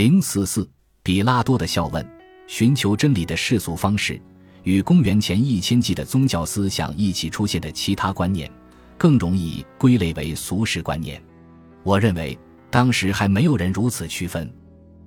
零四四，比拉多的笑问：寻求真理的世俗方式，与公元前一千纪的宗教思想一起出现的其他观念，更容易归类为俗世观念。我认为，当时还没有人如此区分。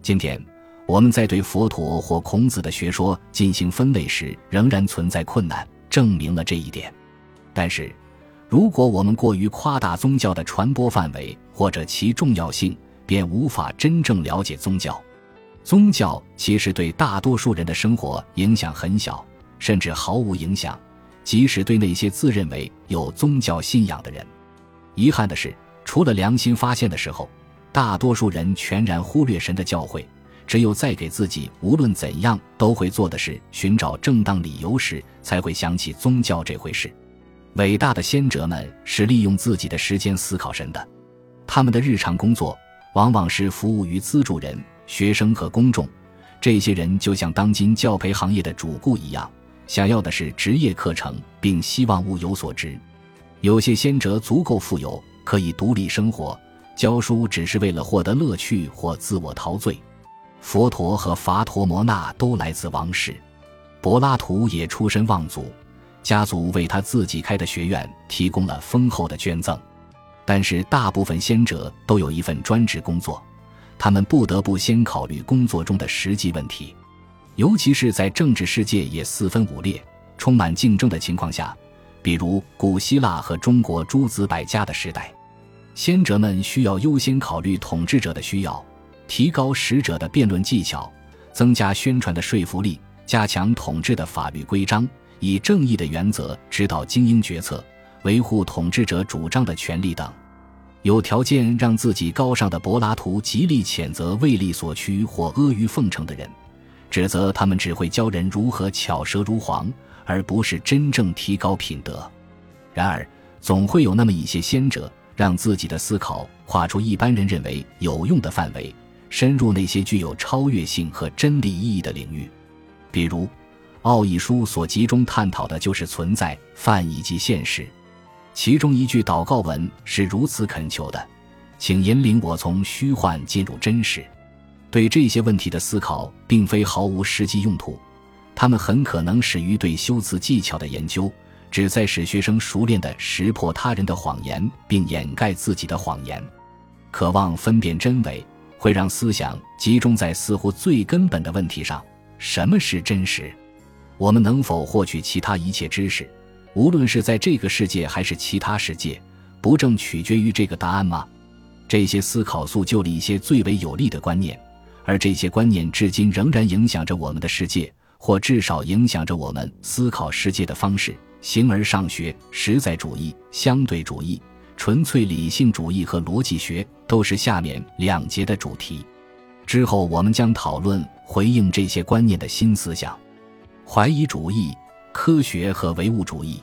今天，我们在对佛陀或孔子的学说进行分类时，仍然存在困难，证明了这一点。但是，如果我们过于夸大宗教的传播范围或者其重要性，便无法真正了解宗教。宗教其实对大多数人的生活影响很小，甚至毫无影响。即使对那些自认为有宗教信仰的人，遗憾的是，除了良心发现的时候，大多数人全然忽略神的教诲。只有在给自己无论怎样都会做的事寻找正当理由时，才会想起宗教这回事。伟大的先哲们是利用自己的时间思考神的，他们的日常工作往往是服务于资助人、学生和公众。这些人就像当今教培行业的主顾一样，想要的是职业课程，并希望物有所值。有些先哲足够富有，可以独立生活，教书只是为了获得乐趣或自我陶醉。佛陀和伐陀摩那都来自王室，柏拉图也出身望族。家族为他自己开的学院提供了丰厚的捐赠，但是大部分先哲都有一份专职工作，他们不得不先考虑工作中的实际问题，尤其是在政治世界也四分五裂、充满竞争的情况下，比如古希腊和中国诸子百家的时代，先哲们需要优先考虑统治者的需要，提高使者的辩论技巧，增加宣传的说服力，加强统治的法律规章。以正义的原则指导精英决策，维护统治者主张的权利等，有条件让自己高尚的柏拉图极力谴责为利所趋或阿谀奉承的人，指责他们只会教人如何巧舌如簧，而不是真正提高品德。然而，总会有那么一些先者，让自己的思考跨出一般人认为有用的范围，深入那些具有超越性和真理意义的领域，比如。奥义书所集中探讨的就是存在、泛以及现实。其中一句祷告文是如此恳求的：“请引领我从虚幻进入真实。”对这些问题的思考并非毫无实际用途，他们很可能始于对修辞技巧的研究，旨在使学生熟练地识破他人的谎言，并掩盖自己的谎言。渴望分辨真伪，会让思想集中在似乎最根本的问题上：什么是真实？我们能否获取其他一切知识，无论是在这个世界还是其他世界，不正取决于这个答案吗？这些思考塑就了一些最为有利的观念，而这些观念至今仍然影响着我们的世界，或至少影响着我们思考世界的方式。形而上学、实在主义、相对主义、纯粹理性主义和逻辑学都是下面两节的主题。之后我们将讨论回应这些观念的新思想。怀疑主义、科学和唯物主义。